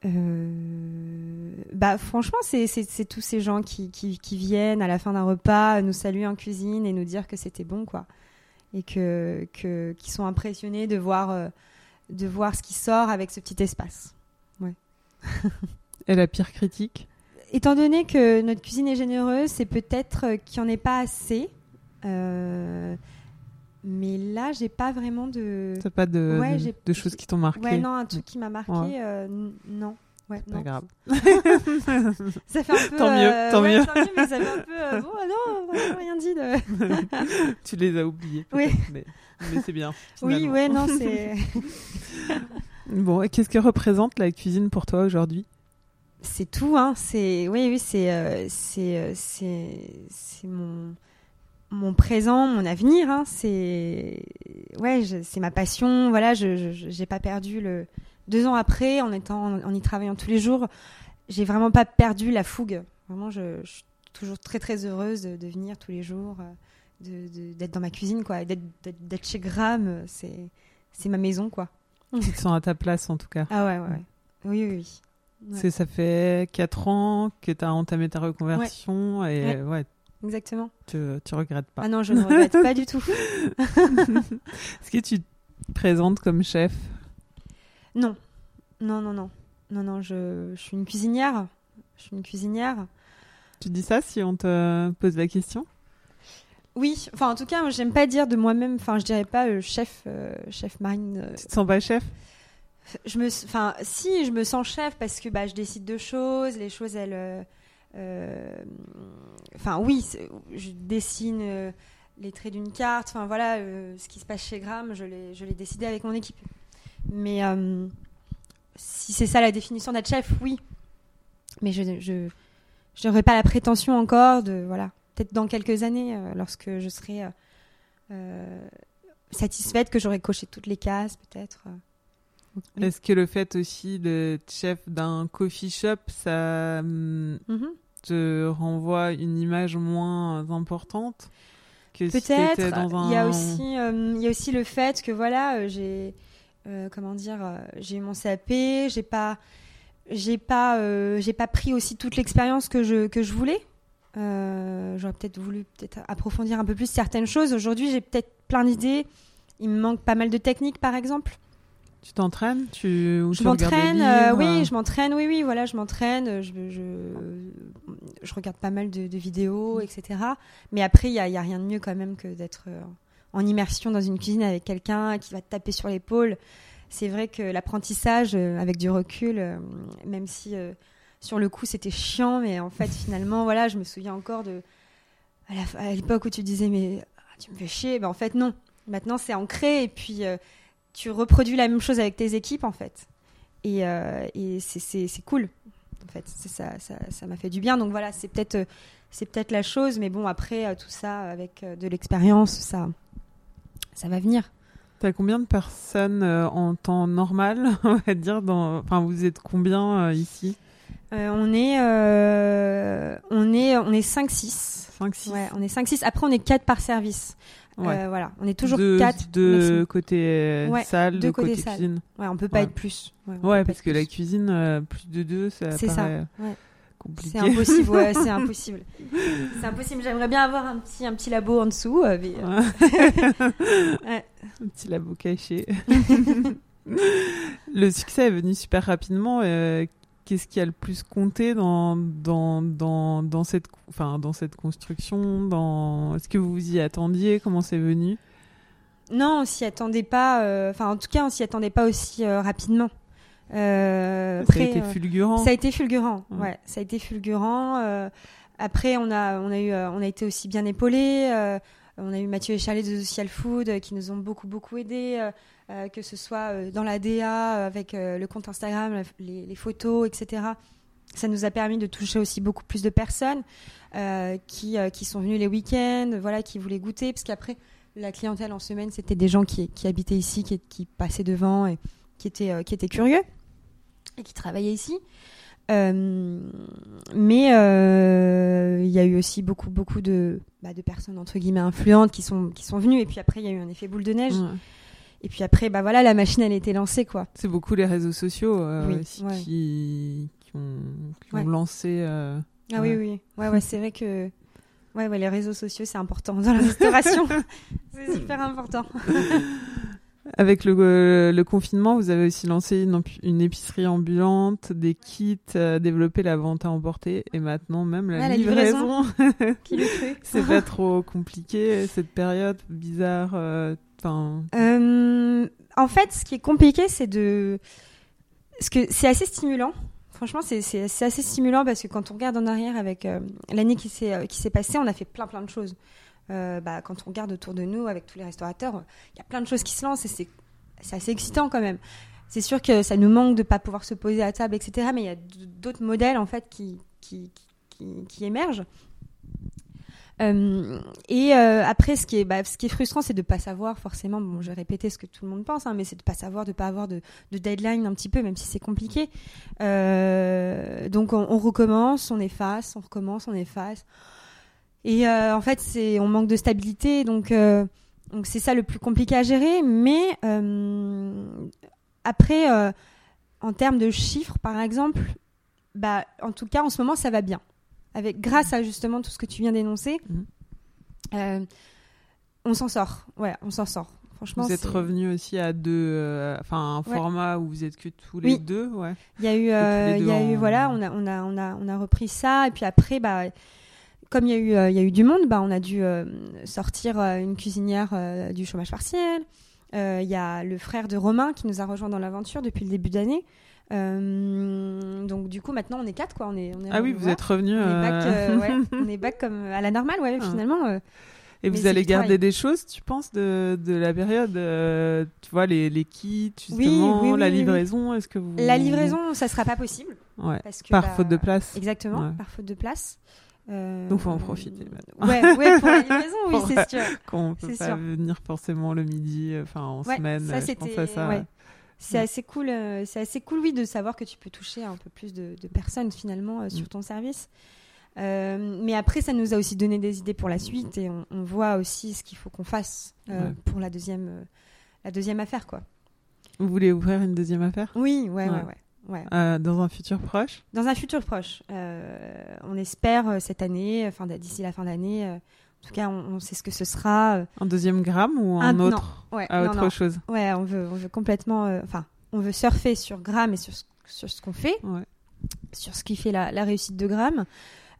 Euh, Bah franchement, c'est tous ces gens qui, qui, qui viennent à la fin d'un repas nous saluer en cuisine et nous dire que c'était bon, quoi. Et que, que, qui sont impressionnés de voir, euh, de voir ce qui sort avec ce petit espace. <laughs> Et la pire critique Étant donné que notre cuisine est généreuse, c'est peut-être euh, qu'il n'y en ait pas assez. Euh, mais là, j'ai pas vraiment de. T'as pas de, Ouais, de- de choses qui t'ont marqué Ouais, non, un truc qui m'a marqué, Ouais. euh, non. Ouais, Pas non. grave. <laughs> Ça fait un peu. <laughs> Tant mieux, euh, tant ouais, mieux. tant mieux, mais ça fait un peu. euh, bon, non, on rien dit de. <laughs> tu les as oubliés. Oui. Mais, mais c'est bien. Oui, finalement. ouais, non, c'est. Bon, et qu'est-ce que représente la cuisine pour toi aujourd'hui? C'est tout, hein. C'est. Oui, oui, c'est. euh, c'est. c'est. C'est mon. Mon présent, mon avenir, hein. C'est. Ouais, c'est ma passion. Voilà, je j'ai pas perdu le. Deux ans après, en étant, en y travaillant tous les jours, j'ai vraiment pas perdu la fougue. Vraiment, je, je suis toujours très très heureuse de, venir tous les jours, euh, de- de- d'être dans ma cuisine, quoi, d'être chez Gram. euh, C'est c'est ma maison, quoi. Tu te sens à ta place en tout cas. Ah ouais, ouais, ouais. Oui, oui, oui. Ouais. Ça fait 4 ans que tu as entamé ta reconversion et Ouais. Exactement. tu, tu regrettes pas. Ah non, je ne regrette pas du tout. <laughs> Est-ce que tu te présentes comme chef? Non, non, non, non. Non, non, je, je suis une cuisinière. Je suis une cuisinière. Tu dis ça si on te pose la question? Oui, enfin en tout cas, j'aime pas dire de moi-même, enfin je dirais pas euh, chef, euh, chef marine. euh, Tu te sens pas chef? Je me, enfin si, je me sens chef parce que bah je décide de choses, les choses elles, euh, enfin oui, je dessine euh, les traits d'une carte, enfin voilà, euh, ce qui se passe chez Gram, je l'ai, décidé avec mon équipe. Mais euh, si c'est ça la définition d'être chef, oui. Mais je, je, je n'aurai pas la prétention encore de, voilà, peut-être dans quelques années, euh, lorsque je serai euh, euh, satisfaite que j'aurai coché toutes les cases, peut-être. euh. Est-ce que le fait aussi d'être chef d'un coffee shop, ça hum, Mhm. Te renvoie une image moins importante que si Peut-être. t'étais dans un... Il y a aussi, euh, il y a aussi le fait que voilà, euh, j'ai, euh, comment dire, j'ai eu mon CAP, j'ai pas, j'ai pas, euh, j'ai pas pris aussi toute l'expérience que je que je voulais. Euh, J'aurais peut-être voulu peut-être approfondir un peu plus certaines choses. Aujourd'hui, j'ai peut-être plein d'idées Il me manque pas mal de techniques, par exemple. Tu t'entraînes? Tu, ou Je m'entraîne, euh, oui, euh, je m'entraîne, oui, oui, voilà, je m'entraîne, je, je, je regarde pas mal de, de vidéos, etc. Mais après, il y a, y a rien de mieux quand même que d'être euh, en immersion dans une cuisine avec quelqu'un qui va te taper sur l'épaule. C'est vrai que l'apprentissage, avec du recul, même si euh, sur le coup c'était chiant, mais en fait, finalement, voilà, je me souviens encore de à l'époque où tu disais, mais ah, tu me fais chier, ben en fait, non. Maintenant, c'est ancré et puis euh, tu reproduis la même chose avec tes équipes en fait. Et, euh, et c'est- cool. En fait, ça ça ça m'a fait du bien. Donc voilà, c'est peut-être c'est peut-être la chose, mais bon après euh, tout ça avec euh, de l'expérience, ça ça va venir. T'as combien de personnes euh, en temps normal, <laughs> on va dire dans... Enfin, vous êtes combien euh, ici? Euh, on est on est on est 5 6. 5, 6 Ouais, on est 5 6. Après on est 4 par service. Ouais. Euh, voilà, on est toujours de, 4 de côté euh, Ouais, salle, deux de côté côtés salle. cuisine. Ouais, on peut pas être plus. Ouais, parce que la cuisine, euh, plus de deux, ça C'est ça, paraît compliqué. C'est impossible, ouais, c'est <laughs> impossible. C'est impossible. J'aimerais bien avoir un petit, un petit labo en dessous. euh, mais, euh, ouais. <laughs> <laughs> Un petit labo caché. le succès est venu super rapidement. euh, Qu'est-ce qui a le plus compté dans, dans, dans, dans, cette, enfin, dans cette construction dans... Est-ce que vous vous y attendiez? Comment c'est venu? Non, on s'y attendait pas. euh, Enfin, en tout cas, on s'y attendait pas aussi euh, rapidement. Euh, Ça a après, été fulgurant. Ça a été fulgurant. Ouais. Ouais, ça a été fulgurant. après, on a, on a eu, on a été aussi bien épaulés. on a eu Mathieu et Chalet de Social Food qui nous ont beaucoup, beaucoup aidés, euh, que ce soit euh, dans la DA, euh, avec le compte Instagram, les, photos, etc. Ça nous a permis de toucher aussi beaucoup plus de personnes qui, qui sont venues les week-ends, voilà, qui voulaient goûter, parce qu'après, la clientèle en semaine, c'était des gens qui, qui habitaient ici, qui, qui passaient devant et qui étaient, qui étaient curieux et qui travaillaient ici. Mais il y a eu aussi beaucoup, beaucoup de, bah, de personnes entre guillemets influentes qui sont, qui sont venues. Et puis après, il y a eu un effet boule de neige. Et puis après, bah voilà, la machine elle a été lancée quoi. C'est beaucoup les réseaux sociaux euh, Oui, aussi ouais. qui, qui ont, qui ont Ouais. lancé. euh, Ah Ouais. oui, oui, ouais, ouais, c'est vrai que ouais, ouais, les réseaux sociaux c'est important dans la restauration. <laughs> c'est super important. <laughs> Avec le, euh, le confinement, vous avez aussi lancé une, épicerie ambulante, des kits, euh, développé la vente à emporter et maintenant même la, Ouais, la livraison. <laughs> C'est pas trop compliqué cette période bizarre. euh, Euh, en fait, ce qui est compliqué, c'est de. Ce que c'est assez stimulant. Franchement, c'est assez stimulant parce que quand on regarde en arrière avec euh, l'année qui s'est euh, qui s'est passée, on a fait plein plein de choses. Bah, quand on regarde autour de nous avec tous les restaurateurs, il y a plein de choses qui se lancent et c'est assez excitant quand même. C'est sûr que ça nous manque de pas pouvoir se poser à table, etc. Mais il y a d'autres modèles en fait qui, qui, qui émergent. Euh, et euh, après, ce qui est, bah, ce qui est frustrant, c'est de pas savoir forcément. Bon, je vais répéter ce que tout le monde pense, hein, mais c'est de pas savoir, de pas avoir de, de deadline un petit peu, même si c'est compliqué. Euh, donc, on, recommence, on efface, on recommence, on efface. Et en fait, on manque de stabilité, donc c'est ça le plus compliqué à gérer. Mais après, en termes de chiffres, par exemple, bah, en tout cas, en ce moment, ça va bien avec grâce à justement tout ce que tu viens d'énoncer, Mhm. euh, on s'en sort. Ouais, on s'en sort. Franchement, vous êtes revenu aussi à deux, euh, enfin un Ouais. format où vous êtes que tous les Oui. deux, ouais. Il y a eu, euh, il y a eu, voilà, on a, on a, on a, on a repris ça et puis après, bah, comme il y a eu, euh, il y a eu du monde, bah, on a dû euh, sortir euh, une cuisinière euh, du chômage partiel. Euh, Il y a le frère de Romain qui nous a rejoint dans l'aventure depuis le début d'année. Euh, donc du coup, maintenant, on est quatre, quoi. On est, on est Ah oui, vous êtes revenu. On est back, euh, euh, ouais, <laughs> on est back comme à la normale, ouais, Ah. finalement. euh, Et vous allez garder travail. des choses, tu penses, de, de la période Tu vois, les, les kits, justement, oui, oui, la oui, livraison, est-ce que vous... La livraison, ça sera pas possible. Ouais. Parce que, Par bah, faute de place. Exactement, Ouais. par faute de place. Euh, Donc, faut en profiter, maintenant. Ouais, ouais, pour la livraison, <laughs> oui, c'est sûr. Qu'on peut pas sûr. venir forcément le midi, enfin en Ouais, semaine. ça c'était. ça. ouais. C'est Ouais. assez cool. euh, c'est assez cool, oui, de savoir que tu peux toucher un peu plus de, de personnes finalement euh, sur Mm. ton service. Euh, mais après, ça nous a aussi donné des idées pour la suite et on, on voit aussi ce qu'il faut qu'on fasse Ouais. pour la deuxième, la deuxième affaire, quoi. Vous voulez ouvrir une deuxième affaire? Oui, ouais, ouais, Ouais. dans un futur proche? Dans un futur proche, on espère cette année, d'ici la fin d'année, En tout cas, on, sait ce que ce sera. Un deuxième gramme ou un, autre ouais, à autre chose Ouais, on veut, on veut complètement. Enfin, on veut surfer sur gramme et sur, sur ce qu'on fait, sur ce qui fait la, la réussite de gramme.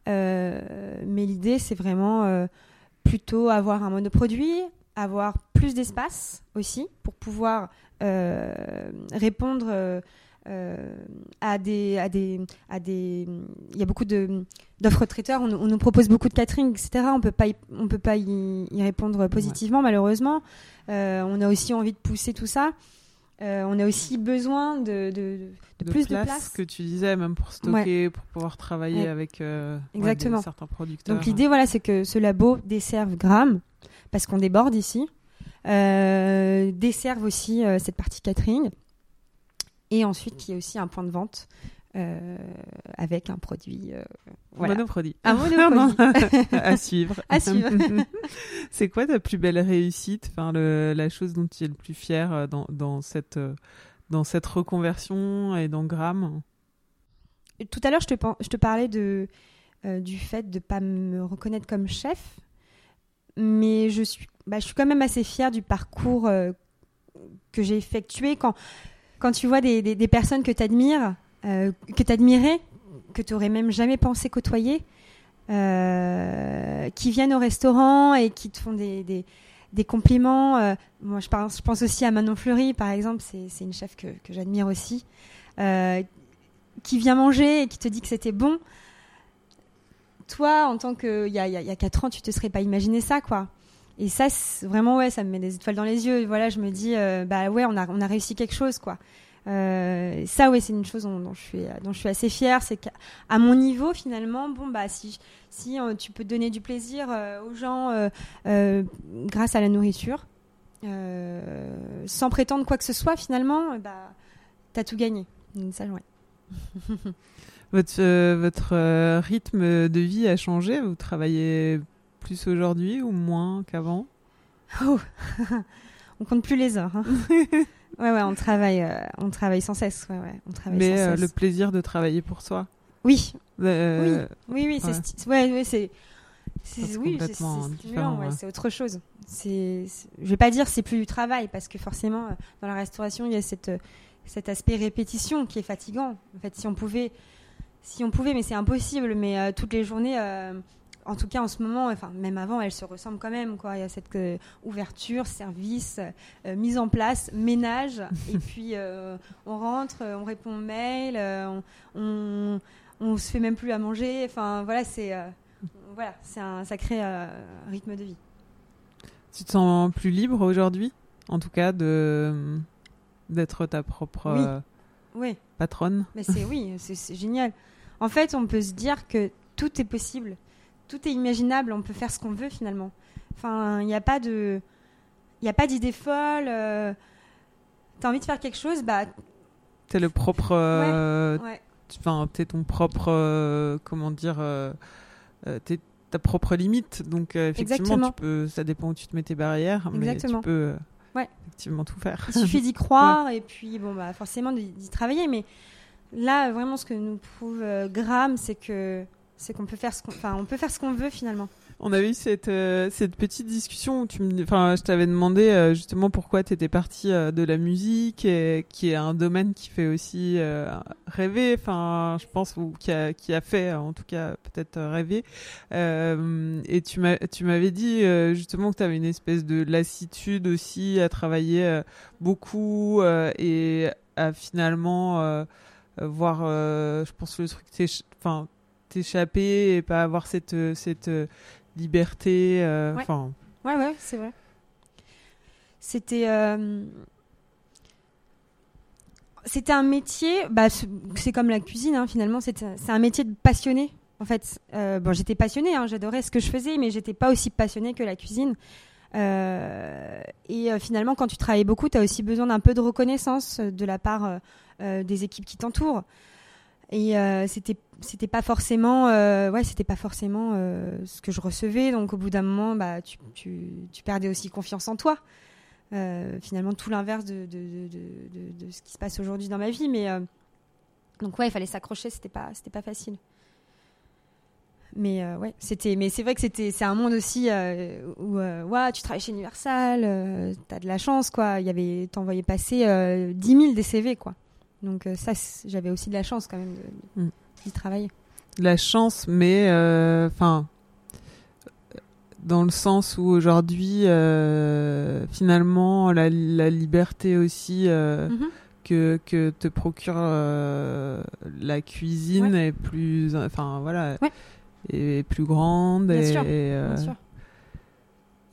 mais l'idée, c'est vraiment plutôt avoir un monoproduit, avoir plus d'espace aussi pour pouvoir euh, répondre euh, euh, à des à des à des il y a beaucoup de d'offres traiteurs. On, on, nous propose beaucoup de catering etc on peut pas on peut pas y, répondre positivement malheureusement. On a aussi envie de pousser tout ça. On a aussi besoin de, de, de, plus de place que tu disais même pour stocker pour pouvoir travailler avec Exactement. certains producteurs. Donc l'idée voilà c'est que ce labo desserve Gramme parce qu'on déborde ici. Euh, desservent aussi euh, cette partie catering. Et ensuite, y a aussi un point de vente euh, avec un produit. Euh, voilà. Monoproduit. Un <laughs> monoproduit. à suivre. À suivre. <laughs> c'est quoi ta plus belle réussite enfin, le, La chose dont tu es le plus fier dans, dans, cette, dans cette reconversion et dans Gram? Tout à l'heure, je te, je te parlais de, du fait de ne pas me reconnaître comme chef mais je suis, bah, je suis quand même assez fière du parcours euh, que j'ai effectué. Quand, quand tu vois des, personnes que tu admires, euh, que tu admirais, que tu aurais même jamais pensé côtoyer, euh, qui viennent au restaurant et qui te font des, compliments. moi, je pense, aussi à Manon Fleury, par exemple, c'est une chef que, que j'admire aussi, qui vient manger et qui te dit que c'était bon toi, en tant que il y a, y a 4 ans, tu te serais pas imaginé ça, quoi. Et ça, vraiment, ouais, ça me met des étoiles dans les yeux. Voilà, je me dis, euh, bah ouais, on a, on a réussi quelque chose, quoi. Euh, ça, ouais, c'est une chose dont, je suis, dont je suis assez fière. C'est qu'à mon niveau, finalement, bon, bah, si, si euh, tu peux donner du plaisir aux gens grâce à la nourriture, sans prétendre quoi que ce soit, finalement, bah, t'as tout gagné. Ça, ouais. <laughs> Votre, votre rythme de vie a changé? Vous travaillez plus aujourd'hui ou moins qu'avant? Oh. <laughs> On compte plus les heures. Hein. <laughs> ouais, ouais, on travaille, euh, on travaille sans cesse. Ouais, ouais, on travaille Mais sans cesse. le plaisir de travailler pour soi? Oui. oui, oui, oui, c'est. Ouais, ouais, c'est. Oui, c'est autre chose. C'est, je vais pas dire c'est plus du travail parce que forcément dans la restauration il y a cette, cet aspect répétition qui est fatigant. En fait, si on pouvait si on pouvait, mais c'est impossible. Mais euh, toutes les journées, euh, en tout cas en ce moment, enfin même avant, elles se ressemblent quand même. Quoi. Il y a cette euh, ouverture, service, mise en place, ménage, <laughs> et puis on rentre, on répond aux mails, on, on, se fait même plus à manger. Enfin voilà, c'est voilà, c'est un sacré rythme de vie. Tu te sens plus libre aujourd'hui, en tout cas de d'être ta propre oui. patronne? Mais c'est oui, c'est génial. En fait, on peut se dire que tout est possible, tout est imaginable, on peut faire ce qu'on veut finalement. Enfin, il n'y a pas de, il a pas d'idée folle. Tu euh, T'as envie de faire quelque chose, bah. T'es le propre. Euh, enfin, t'es ton propre. Euh, comment dire. t'es ta propre limite. Donc, effectivement, tu peux. Ça dépend où tu te mets tes barrières, mais tu peux. effectivement tout faire. Il suffit d'y croire <laughs> et puis bon bah forcément d'y travailler mais Là, vraiment, ce que nous prouve euh, Graham, c'est que c'est qu'on peut faire ce qu'on, on peut faire ce qu'on veut finalement. On avait eu cette, euh, cette petite discussion où tu me, enfin, je t'avais demandé euh, justement pourquoi tu étais partie de la musique, et, qui est un domaine qui fait aussi rêver, enfin, je pense, ou qui a, qui a fait en tout cas peut-être rêver. et tu m'as, tu m'avais dit justement que tu avais une espèce de lassitude aussi à travailler beaucoup et à finalement euh, voir, euh, je pense, le truc, enfin, t'échapper et pas avoir cette, euh, cette liberté. Enfin. Ouais. ouais, c'est vrai. C'était c'était un métier, bah, c'est comme la cuisine hein, finalement, c'est un métier de passionné. En fait, bon, j'étais passionnée, hein, j'adorais ce que je faisais, mais j'étais pas aussi passionnée que la cuisine. et finalement, quand tu travailles beaucoup, tu as aussi besoin d'un peu de reconnaissance de la part euh, des équipes qui t'entourent. Et euh, c'était c'était pas forcément euh, ouais c'était pas forcément ce que je recevais. Donc au bout d'un moment bah tu, tu, tu, perdais aussi confiance en toi. Finalement tout l'inverse de de, de, de, ce qui se passe aujourd'hui dans ma vie. Mais donc ouais il fallait s'accrocher. C'était pas c'était pas facile. Mais ouais, c'était, mais c'est vrai que c'était, c'est un monde aussi où, ouais, tu travailles chez Universal, t'as de la chance, quoi. Il y avait, t'envoyais passer 10 000 des CV, quoi. Donc ça, j'avais aussi de la chance quand même de, mm. d'y travailler. La chance, mais enfin dans le sens où aujourd'hui, euh, finalement, la, liberté aussi euh, mhm. que, que te procure euh, la cuisine est plus, enfin voilà, est, plus grande et,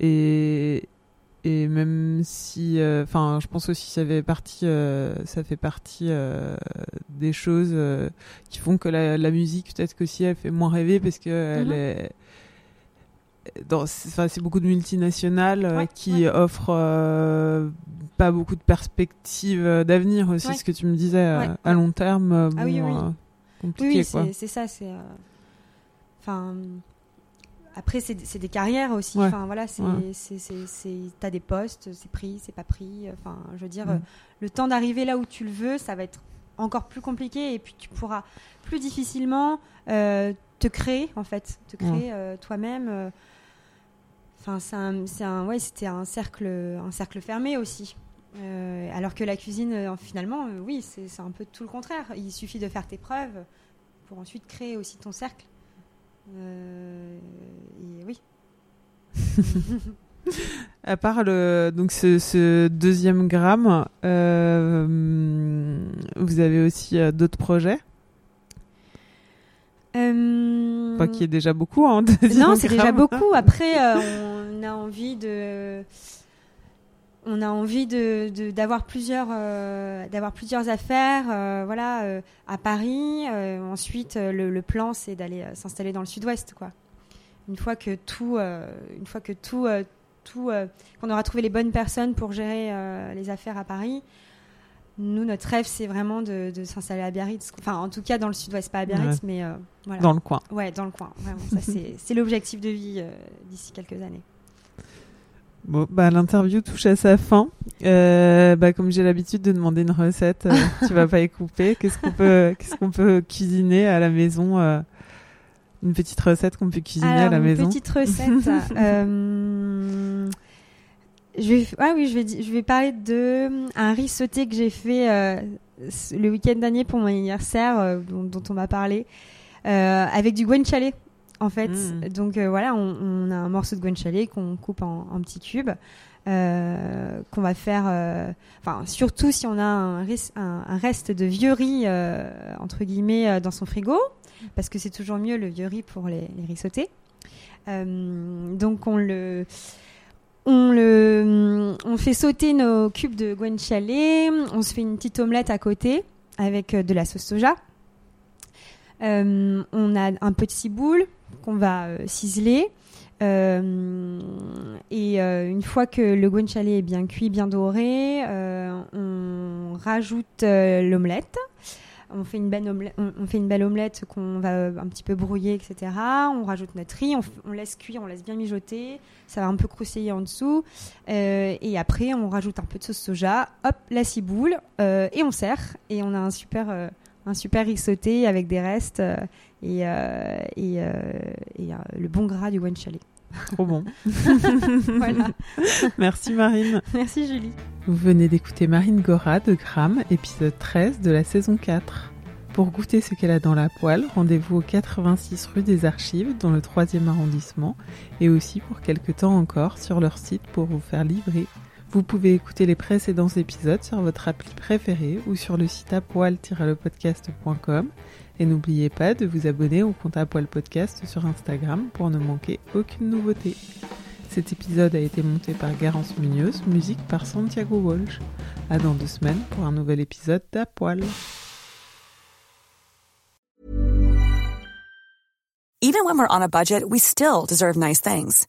et, et même si, enfin, je pense aussi que ça fait partie, ça fait partie des choses qui font que la, la musique peut-être que si elle fait moins rêver parce que elle est c'est beaucoup de multinationales euh, qui offrent euh, pas beaucoup de perspectives euh, d'avenir aussi, ce que tu me disais à long terme. ah oui, oui. compliqué, oui, c'est ça. C'est enfin. Après, c'est des carrières aussi. Enfin, voilà, c'est, t'as des postes, c'est pris, c'est pas pris. Enfin, je veux dire, mm. le temps d'arriver là où tu le veux, ça va être encore plus compliqué et puis tu pourras plus difficilement te créer, en fait, te créer toi-même. Enfin, c'est un, ouais, c'était un cercle, un cercle fermé aussi. Euh, alors que la cuisine, euh, finalement, euh, oui, c'est un peu tout le contraire. Il suffit de faire tes preuves pour ensuite créer aussi ton cercle. Et oui. <laughs> à part le, donc ce, deuxième gramme, vous avez aussi d'autres projets? Euh... Pas qu'il y ait déjà beaucoup. Hein, <laughs> non, c'est déjà beaucoup. Après, euh, on a envie de, on a envie de d'avoir plusieurs, euh, d'avoir plusieurs affaires, euh, voilà, à Paris. ensuite, le, plan, c'est d'aller s'installer dans le Sud-Ouest, quoi. Une fois que tout, une fois que tout, tout, qu'on aura trouvé les bonnes personnes pour gérer les affaires à Paris, nous, notre rêve, c'est vraiment de, s'installer à Biarritz. Enfin, en tout cas, dans le sud-ouest, pas à Biarritz, mais euh, voilà. Dans le coin. Ouais, dans le coin. c'est l'objectif de vie euh, d'ici quelques années. Bon, bah, l'interview touche à sa fin. Euh, bah, comme j'ai l'habitude de demander une recette, tu vas pas y couper. Qu'est-ce qu'on peut, qu'est-ce qu'on peut cuisiner à la maison Une petite recette qu'on peut cuisiner à la maison. Une petite recette. <laughs> Je vais, ah oui, je vais, je vais parler de un riz sauté que j'ai fait euh, le week-end dernier pour mon anniversaire, euh, dont, on m'a parlé, euh, avec du guanciale en fait. Mm. Donc voilà, on, a un morceau de guanciale qu'on coupe en, petits cubes, qu'on va faire. Enfin, surtout si on a un, un, reste de vieux riz entre guillemets dans son frigo, parce que c'est toujours mieux le vieux riz pour les, les riz sautés. donc on le on, le, on fait sauter nos cubes de guanciale, on se fait une petite omelette à côté avec euh, de la sauce soja. Euh, on a un peu de ciboule qu'on va euh, ciseler. et une fois que le guanciale est bien cuit, bien doré, on rajoute l'omelette on fait une belle omelette, on, fait une belle omelette qu'on va euh, un petit peu brouiller, etc. On rajoute notre riz, on, laisse cuire, on laisse bien mijoter, ça va un peu croustiller en dessous. Euh, et après, on rajoute un peu de sauce soja, hop, la ciboule, euh, et on sert. Et on a un super, un super riz sauté avec des restes et, et, le bon gras du guanciale. Trop bon. <laughs> voilà. Merci Marine. Merci Julie. Vous venez d'écouter Marine Gora de Gram, épisode 13 de la saison 4. Pour goûter ce qu'elle a dans la poêle, rendez-vous au 86 rue des Archives, dans le 3e arrondissement, et aussi pour quelques temps encore sur leur site pour vous faire livrer. Vous pouvez écouter les précédents épisodes sur votre appli préférée ou sur le site apoil-lepodcast.com et n'oubliez pas de vous abonner au compte à poil podcast sur Instagram pour ne manquer aucune nouveauté. Cet épisode a été monté par Garance Munoz, musique par Santiago Walsh. À dans deux semaines pour un nouvel épisode d'Apoil. Even when we're on a budget, we still deserve nice things.